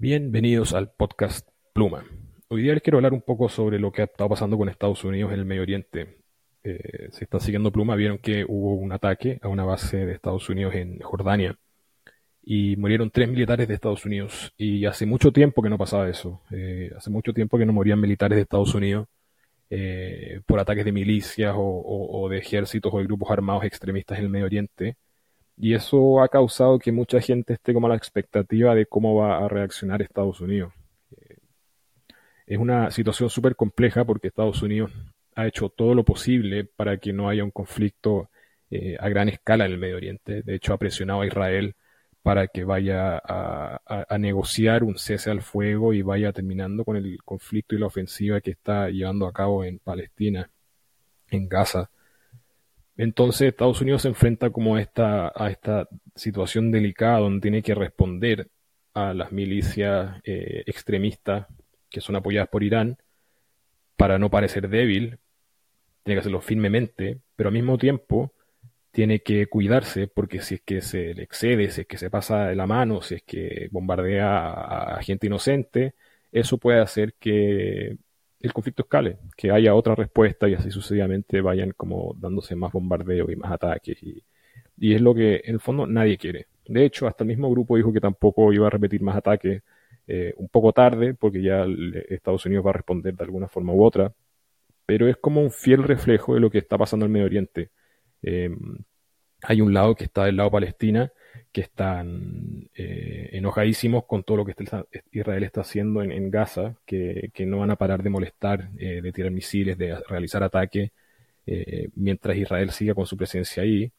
Bienvenidos al podcast Pluma. Hoy día les quiero hablar un poco sobre lo que ha estado pasando con Estados Unidos en el Medio Oriente. Eh, si están siguiendo Pluma, vieron que hubo un ataque a una base de Estados Unidos en Jordania y murieron tres militares de Estados Unidos. Y hace mucho tiempo que no pasaba eso. Eh, hace mucho tiempo que no morían militares de Estados Unidos eh, por ataques de milicias o, de ejércitos o de grupos armados extremistas en el Medio Oriente. Y eso ha causado que mucha gente esté como a la expectativa de cómo va a reaccionar Estados Unidos. Eh, es una situación súper compleja porque Estados Unidos ha hecho todo lo posible para que no haya un conflicto a gran escala en el Medio Oriente. De hecho, ha presionado a Israel para que vaya a, negociar un cese al fuego y vaya terminando con el conflicto y la ofensiva que está llevando a cabo en Palestina, en Gaza. Entonces Estados Unidos se enfrenta como a esta, a esta situación delicada donde tiene que responder a las milicias eh, extremistas que son apoyadas por Irán para no parecer débil, tiene que hacerlo firmemente, pero al mismo tiempo tiene que cuidarse porque si es que se le excede, si es que se pasa de la mano, si es que bombardea a, gente inocente, eso puede hacer que el conflicto escale, que haya otra respuesta y así sucesivamente vayan como dándose más bombardeos y más ataques. Y, y, es lo que en el fondo nadie quiere. De hecho, hasta el mismo grupo dijo que tampoco iba a repetir más ataques eh, un poco tarde, porque ya Estados Unidos va a responder de alguna forma u otra. Pero es como un fiel reflejo de lo que está pasando en el Medio Oriente Em, hay un lado que está del lado Palestina, que están eh, enojadísimos con todo lo que Israel está haciendo en, Gaza, que, no van a parar de molestar, eh, de tirar misiles, de realizar ataques, eh, mientras Israel siga con su presencia ahí.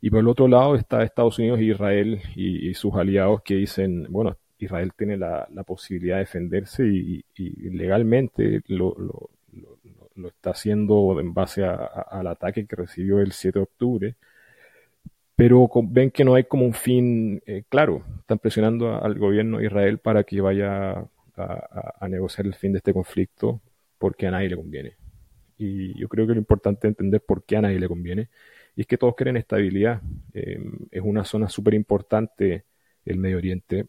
Y por el otro lado está Estados Unidos y Israel y, sus aliados que dicen, bueno, Israel tiene la, posibilidad de defenderse y, legalmente lo, lo está haciendo en base al ataque que recibió el 7 de octubre, pero ven que no hay como un fin eh, claro. Están presionando al gobierno de Israel para que vaya a, negociar el fin de este conflicto porque a nadie le conviene. Y yo creo que lo importante es entender por qué a nadie le conviene. Y es que todos quieren estabilidad. Em, es una zona súper importante el Medio Oriente,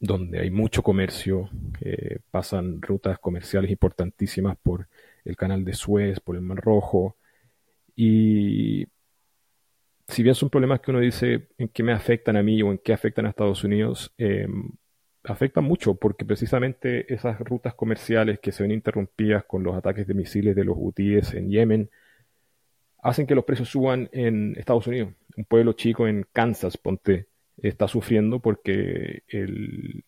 donde hay mucho comercio, eh, pasan rutas comerciales importantísimas por el canal de Suez, por el Mar Rojo. Y si bien son problemas que uno dice en qué me afectan a mí o en qué afectan a Estados Unidos, em, afectan mucho porque precisamente esas rutas comerciales que se ven interrumpidas con los ataques de misiles de los hutíes en Yemen hacen que los precios suban en Estados Unidos. Un pueblo chico en Kansas, ponte, está sufriendo porque el,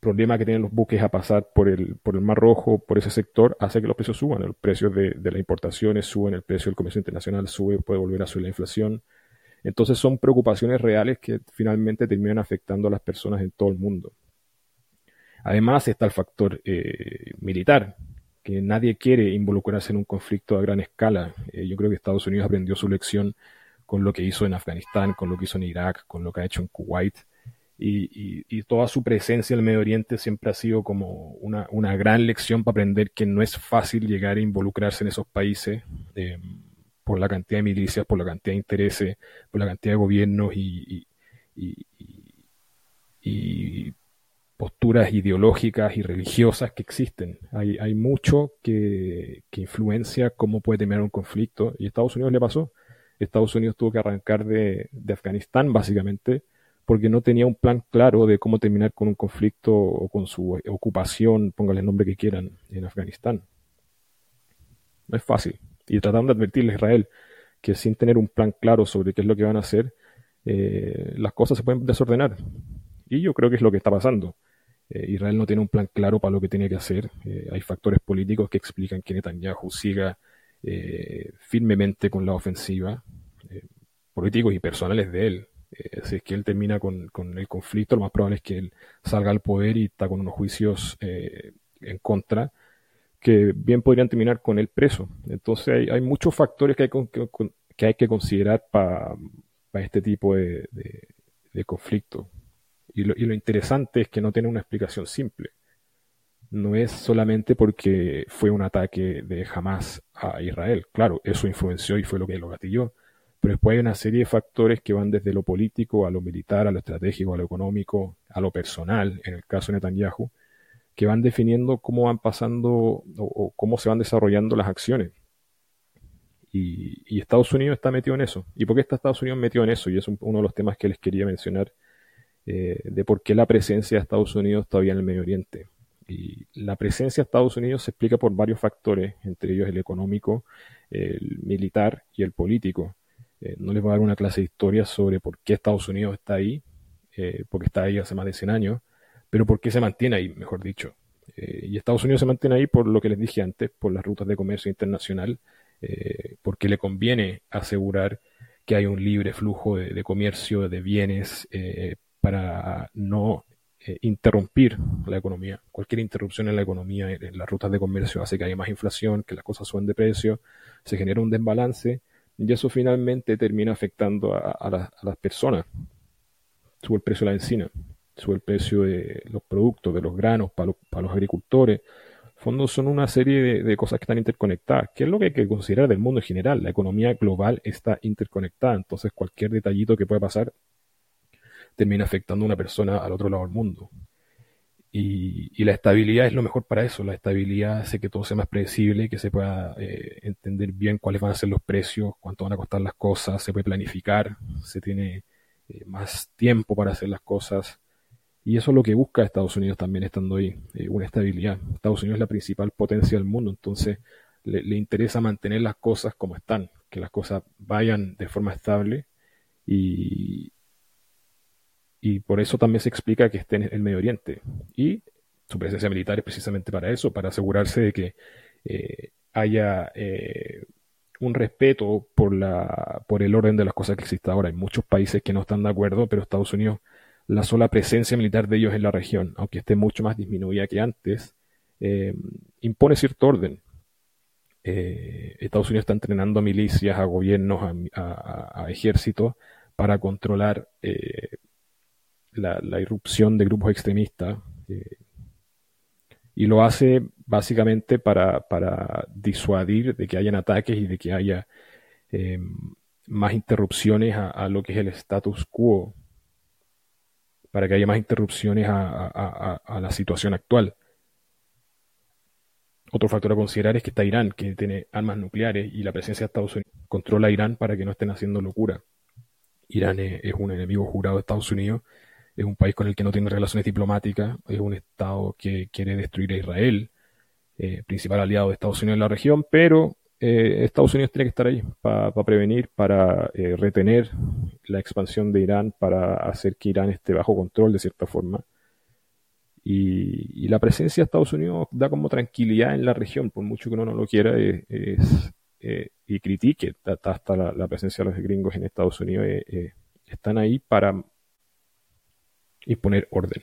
problema que tienen los buques a pasar por el, por el Mar Rojo, por ese sector, hace que los precios suban. El precio de, de las importaciones suben, el precio del comercio internacional sube, puede volver a subir la inflación. Entonces son preocupaciones reales que finalmente terminan afectando a las personas en todo el mundo. Además está el factor eh, militar, que nadie quiere involucrarse en un conflicto a gran escala. Eh, yo creo que Estados Unidos aprendió su lección con lo que hizo en Afganistán, con lo que hizo en Irak, con lo que ha hecho en Kuwait y, toda su presencia en el Medio Oriente siempre ha sido como una, gran lección para aprender que no es fácil llegar a involucrarse en esos países eh, por la cantidad de milicias, por la cantidad de intereses, por la cantidad de gobiernos y, posturas ideológicas y religiosas que existen. Hay, hay mucho que, que influencia cómo puede terminar un conflicto y a Estados Unidos le pasó. Estados Unidos tuvo que arrancar de, de Afganistán básicamente porque no tenía un plan claro de cómo terminar con un conflicto o con su ocupación, póngale el nombre que quieran, en Afganistán. No es fácil. Y tratando de advertirle a Israel que sin tener un plan claro sobre qué es lo que van a hacer, eh, las cosas se pueden desordenar. Y yo creo que es lo que está pasando. Eh, Israel no tiene un plan claro para lo que tiene que hacer. Eh, hay factores políticos que explican que Netanyahu siga firmemente con la ofensiva, políticos y personales de él. Eh, si es que él termina con, el conflicto, lo más probable es que él salga al poder y está con unos juicios eh, en contra que bien podrían terminar con él preso. Entonces hay, muchos factores que hay, que, hay que considerar para este tipo de, conflicto. Y lo, y lo, interesante es que no tiene una explicación simple. No es solamente porque fue un ataque de Hamas a Israel. Claro, eso influenció y fue lo que lo gatilló Pero después hay una serie de factores que van desde lo político a lo militar, a lo estratégico, a lo económico, a lo personal, en el caso de Netanyahu, que van definiendo cómo van pasando o, cómo se van desarrollando las acciones. Y, Estados Unidos está metido en eso. ¿Y por qué está Estados Unidos metido en eso? Y es uno de los temas que les quería mencionar eh, de por qué la presencia de Estados Unidos todavía en el Medio Oriente. Y la presencia de Estados Unidos se explica por varios factores, entre ellos el económico, el militar y el político. Eh, no les voy a dar una clase de historia sobre por qué Estados Unidos está ahí, eh, porque está ahí hace más de 100 años, pero por qué se mantiene ahí, mejor dicho. Eh, y Estados Unidos se mantiene ahí por lo que les dije antes, por las rutas de comercio internacional, porque le conviene asegurar que hay un libre flujo de, comercio de bienes para no interrumpir la economía. Cualquier interrupción en la economía, en las rutas de comercio, hace que haya más inflación, que las cosas suben de precio, se genera un desbalance y eso finalmente termina afectando a, las personas. Sube el precio de la encina, sube el precio de los productos, de los granos para los, agricultores. Fondos son una serie de, de, cosas que están interconectadas. ¿Qué es lo que hay que considerar del mundo en general? La economía global está interconectada, entonces cualquier detallito que pueda pasar termina afectando a una persona al otro lado del mundo. Y, la estabilidad es lo mejor para eso. La estabilidad hace que todo sea más predecible, que se pueda eh, entender bien cuáles van a ser los precios, cuánto van a costar las cosas, se puede planificar, se tiene eh, más tiempo para hacer las cosas. Y eso es lo que busca Estados Unidos también estando ahí, eh, una estabilidad. Estados Unidos es la principal potencia del mundo, entonces le, le interesa mantener las cosas como están, que las cosas vayan de forma estable y, y por eso también se explica que esté en el Medio Oriente. Y su presencia militar es precisamente para eso, para asegurarse de que eh, haya eh, un respeto por, la, por el orden de las cosas que existe ahora. Hay muchos países que no están de acuerdo, pero Estados Unidos, la sola presencia militar de ellos en la región, aunque esté mucho más disminuida que antes, eh, impone cierto orden. Estados Unidos está entrenando a milicias, a gobiernos, a, a, ejércitos para controlar la, irrupción de grupos extremistas eh, y lo hace básicamente para, disuadir de que hayan ataques y de que haya eh, más interrupciones a, lo que es el status quo, para que haya más interrupciones a, a la situación actual. Otro factor a considerar es que está Irán, que tiene armas nucleares y la presencia de Estados Unidos controla a Irán para que no estén haciendo locura. Irán es un enemigo jurado de Estados Unidos es un país con el que no tiene relaciones diplomáticas, es un Estado que quiere destruir a Israel, eh, principal aliado de Estados Unidos en la región, pero eh, Estados Unidos tiene que estar ahí para prevenir, para eh, retener la expansión de Irán, para hacer que Irán esté bajo control de cierta forma. Y, la presencia de Estados Unidos da como tranquilidad en la región, por mucho que uno no lo quiera, es, y critique hasta la, la, presencia de los gringos en Estados Unidos, están ahí para y poner orden,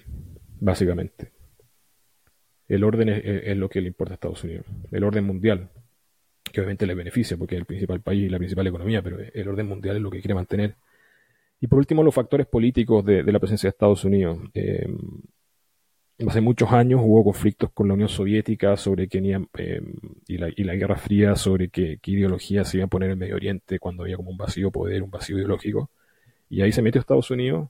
básicamente. El orden es, lo que le importa a Estados Unidos, el orden mundial, que obviamente le beneficia porque es el principal país y la principal economía, pero el orden mundial es lo que quiere mantener. Y por último, los factores políticos de, la presencia de Estados Unidos. Eh, hace muchos años hubo conflictos con la Unión Soviética sobre qué eh, y, la, y, la, Guerra Fría sobre qué, ideología se iba a poner en Medio Oriente cuando había como un vacío poder, un vacío ideológico. Y ahí se metió Estados Unidos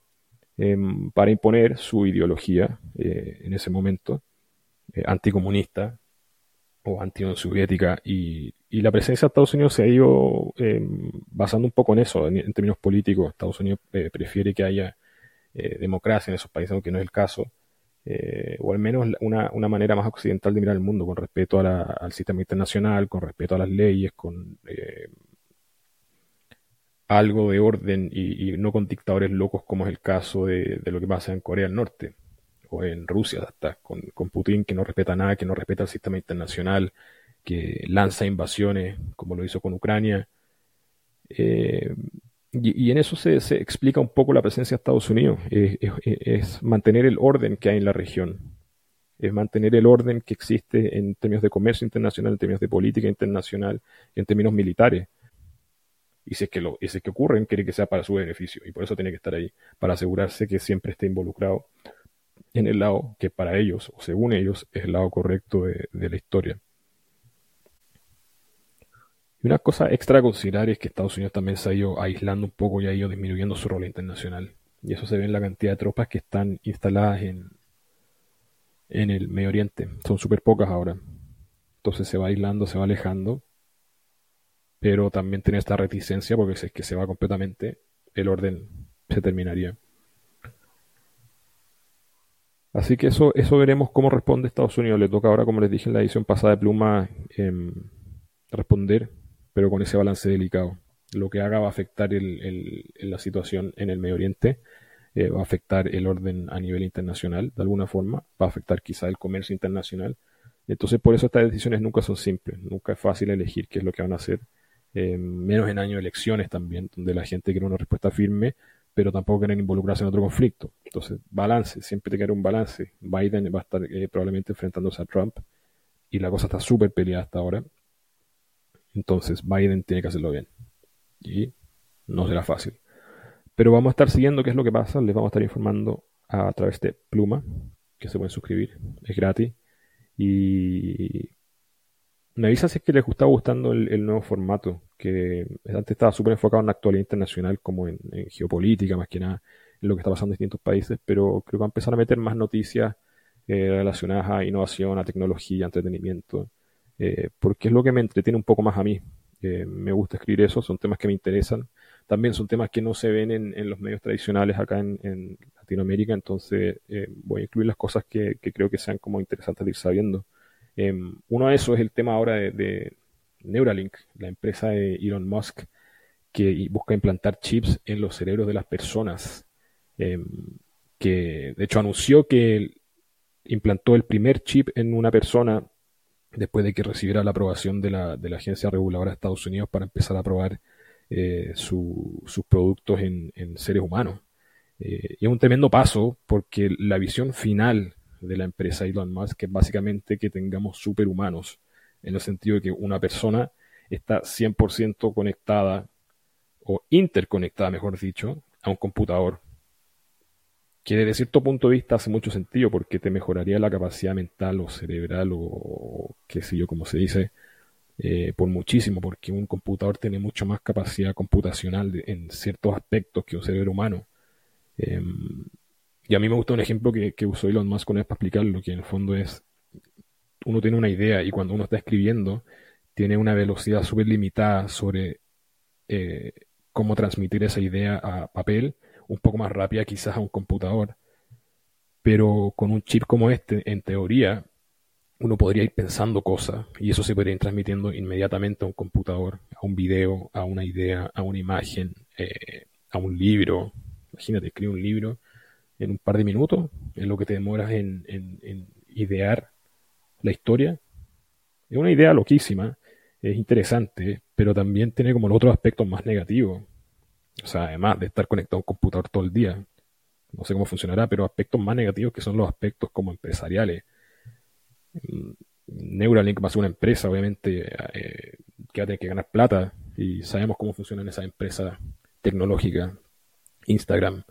Em, para imponer su ideología eh, en ese momento, eh, anticomunista o anti-Unión Soviética, y, la presencia de Estados Unidos se ha ido em, basando un poco en eso, en, términos políticos. Estados Unidos eh, prefiere que haya democracia en esos países, aunque no es el caso. o al menos una, manera más occidental de mirar el mundo, con respeto al sistema internacional, con respeto a las leyes, con algo de orden y, no con dictadores locos como es el caso de, lo que pasa en Corea del Norte o en Rusia hasta con, Putin que no respeta nada, que no respeta el sistema internacional, que lanza invasiones como lo hizo con Ucrania. Eh, y, en eso se, explica un poco la presencia de Estados Unidos, es, mantener el orden que hay en la región, es mantener el orden que existe en términos de comercio internacional, en términos de política internacional, en términos militares y si es que lo, y si es que ocurren, quiere que sea para su beneficio, y por eso tiene que estar ahí, para asegurarse que siempre esté involucrado en el lado que para ellos, o según ellos, es el lado correcto de, la historia. Y una cosa extra a considerar es que Estados Unidos también se ha ido aislando un poco y ha ido disminuyendo su rol internacional. Y eso se ve en la cantidad de tropas que están instaladas en, en el Medio Oriente. Son súper pocas ahora. Entonces se va aislando, se va alejando. Pero también tiene esta reticencia porque si es que se va completamente, el orden se terminaría. Así que eso, eso veremos cómo responde Estados Unidos. Le toca ahora, como les dije en la edición pasada de Pluma, em, responder, pero con ese balance delicado. Lo que haga va a afectar la situación en el Medio Oriente, eh, va a afectar el orden a nivel internacional de alguna forma, va a afectar quizá el comercio internacional. Entonces, por eso estas decisiones nunca son simples, nunca es fácil elegir qué es lo que van a hacer, em, menos en años de elecciones también, donde la gente quiere una respuesta firme pero tampoco quieren involucrarse en otro conflicto. Entonces, balance, siempre te que un balance. Biden va a estar eh, probablemente enfrentándose a Trump y la cosa está súper peleada hasta ahora. Entonces, Biden tiene que hacerlo bien. Y no será fácil. Pero vamos a estar siguiendo qué es lo que pasa. Les vamos a estar informando a, través de Pluma, que se pueden suscribir. Es gratis. Y me avisa si es que les está gustando el nuevo formato que antes estaba súper enfocado en la actualidad internacional, como en, geopolítica, más que nada, en lo que está pasando en distintos países, pero creo que va a empezar a meter más noticias eh, relacionadas a innovación, a tecnología, a entretenimiento, eh, porque es lo que me entretiene un poco más a mí. Eh, me gusta escribir eso, son temas que me interesan. También son temas que no se ven en, los medios tradicionales acá en, Latinoamérica, entonces voy a incluir las cosas que, creo que sean como interesantes de ir sabiendo. Uno de esos es el tema ahora de Neuralink, la empresa de Elon Musk, que busca implantar chips en los cerebros de las personas, em, que de hecho anunció que implantó el primer chip en una persona después de que recibiera la aprobación de la, de la Agencia Reguladora de Estados Unidos para empezar a probar eh, sus productos en, seres humanos. Eh, y es un tremendo paso porque la visión final de la empresa Elon Musk es básicamente que tengamos superhumanos en el sentido de que una persona está 100% conectada o interconectada, mejor dicho, a un computador. Que desde cierto punto de vista hace mucho sentido porque te mejoraría la capacidad mental o cerebral o qué sé yo, como se dice, eh, por muchísimo, porque un computador tiene mucho más capacidad computacional en ciertos aspectos que un cerebro humano. Em, y a mí me gusta un ejemplo que, que usó Elon Musk con él para explicarlo, que en el fondo es uno tiene una idea y cuando uno está escribiendo tiene una velocidad súper limitada sobre eh, cómo transmitir esa idea a papel, un poco más rápida quizás a un computador. Pero con un chip como este, en teoría, uno podría ir pensando cosas y eso se podría ir transmitiendo inmediatamente a un computador, a un video, a una idea, a una imagen, eh, a un libro. Imagínate, escribe un libro en un par de minutos, es lo que te demoras en, en idear la historia. Es una idea loquísima, es interesante, pero también tiene como los otros aspectos más negativos. O sea, además de estar conectado a un computador todo el día, no sé cómo funcionará, pero aspectos más negativos que son los aspectos como empresariales. Mm, Neuralink va a ser una empresa, obviamente, eh, que va a tener que ganar plata y sabemos cómo funcionan esas empresas tecnológicas. Instagram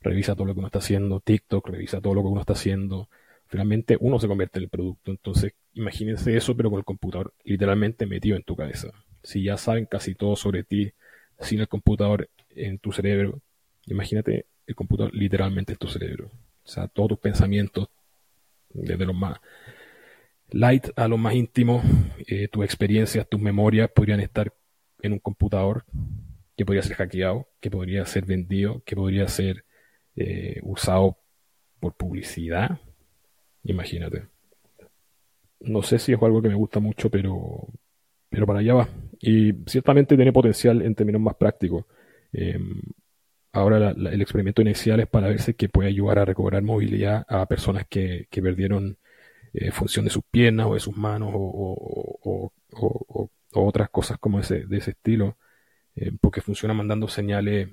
revisa todo lo que uno está haciendo, TikTok revisa todo lo que uno está haciendo, finalmente uno se convierte en el producto. Entonces, imagínense eso, pero con el computador literalmente metido en tu cabeza. Si ya saben casi todo sobre ti, sin el computador en tu cerebro, imagínate el computador literalmente en tu cerebro. O sea, todos tus pensamientos, desde los más light a los más íntimos, eh, tus experiencias, tus memorias podrían estar en un computador que podría ser hackeado, que podría ser vendido, que podría ser eh, usado por publicidad, Imagínate. No sé si es algo que me gusta mucho, pero, pero para allá va. Y ciertamente tiene potencial en términos más prácticos. Em, ahora el experimento inicial es para ver si que puede ayudar a recobrar movilidad a personas que, perdieron eh, función de sus piernas o de sus manos o, otras cosas como ese, de ese estilo, eh, porque funciona mandando señales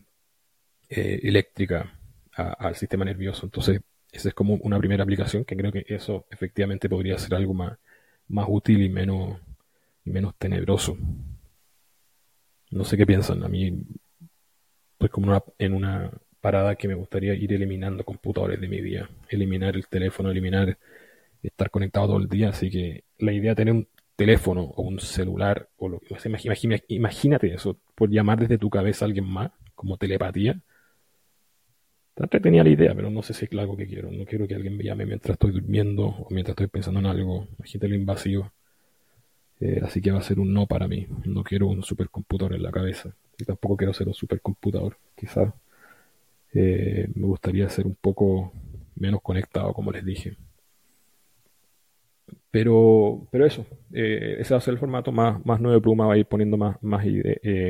eh, eléctricas al sistema nervioso. Entonces esa es como una primera aplicación que creo que eso efectivamente podría ser algo más, más útil y menos, y menos tenebroso. No sé qué piensan. A mí, pues como una, en una parada que me gustaría ir eliminando computadores de mi día. Eliminar el teléfono, eliminar estar conectado todo el día. Así que la idea de tener un teléfono o un celular, o lo, imagínate eso, por llamar desde tu cabeza a alguien más, como telepatía. Está tenía la idea, pero no sé si es algo que quiero. No quiero que alguien me llame mientras estoy durmiendo o mientras estoy pensando en algo. Imagínate lo invasivo. Eh, así que va a ser un no para mí. No quiero un supercomputador en la cabeza. Y tampoco quiero ser un supercomputador. Quizás eh, me gustaría ser un poco menos conectado, como les dije. Pero, pero eso, eh, ese va a ser el formato más, más nuevo de Pluma, va a ir poniendo más, más,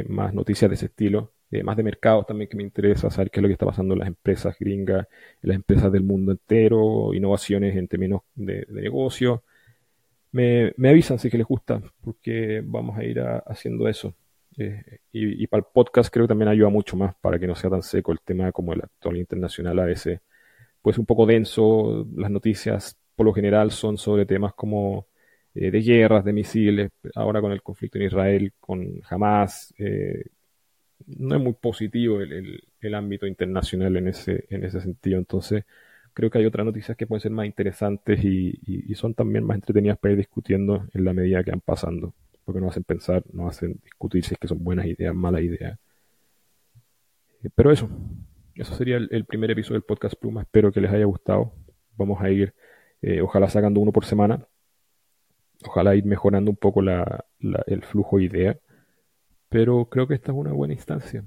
más noticias de ese estilo, eh, más de mercados también que me interesa, saber qué es lo que está pasando en las empresas gringas, en las empresas del mundo entero, innovaciones en términos de, negocio. Me, me, avisan si que les gusta, porque vamos a ir haciendo eso. y, y, para el podcast creo que también ayuda mucho más para que no sea tan seco el tema como el actual internacional a veces. Pues un poco denso, las noticias por lo general son sobre temas como eh, de guerras, de misiles, ahora con el conflicto en Israel, con Hamas. Eh, no es muy positivo el, ámbito internacional en ese, en ese sentido. Entonces, creo que hay otras noticias que pueden ser más interesantes y, son también más entretenidas para ir discutiendo en la medida que van pasando. Porque nos hacen pensar, nos hacen discutir si es que son buenas ideas, malas ideas. Eh, pero eso, eso sería el primer episodio del podcast Pluma. Espero que les haya gustado. Vamos a ir eh, ojalá sacando uno por semana. Ojalá ir mejorando un poco el flujo de idea. Pero creo que esta es una buena instancia.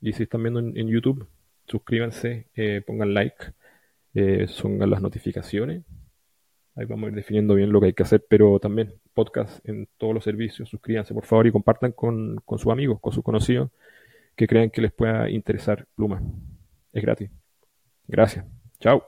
Y si están viendo en, YouTube, suscríbanse, eh, pongan like, eh, pongan las notificaciones. Ahí vamos a ir definiendo bien lo que hay que hacer, pero también podcast en todos los servicios. Suscríbanse por favor y compartan con, con sus amigos, con sus conocidos que crean que les pueda interesar Pluma. Es gratis. Gracias. Chao.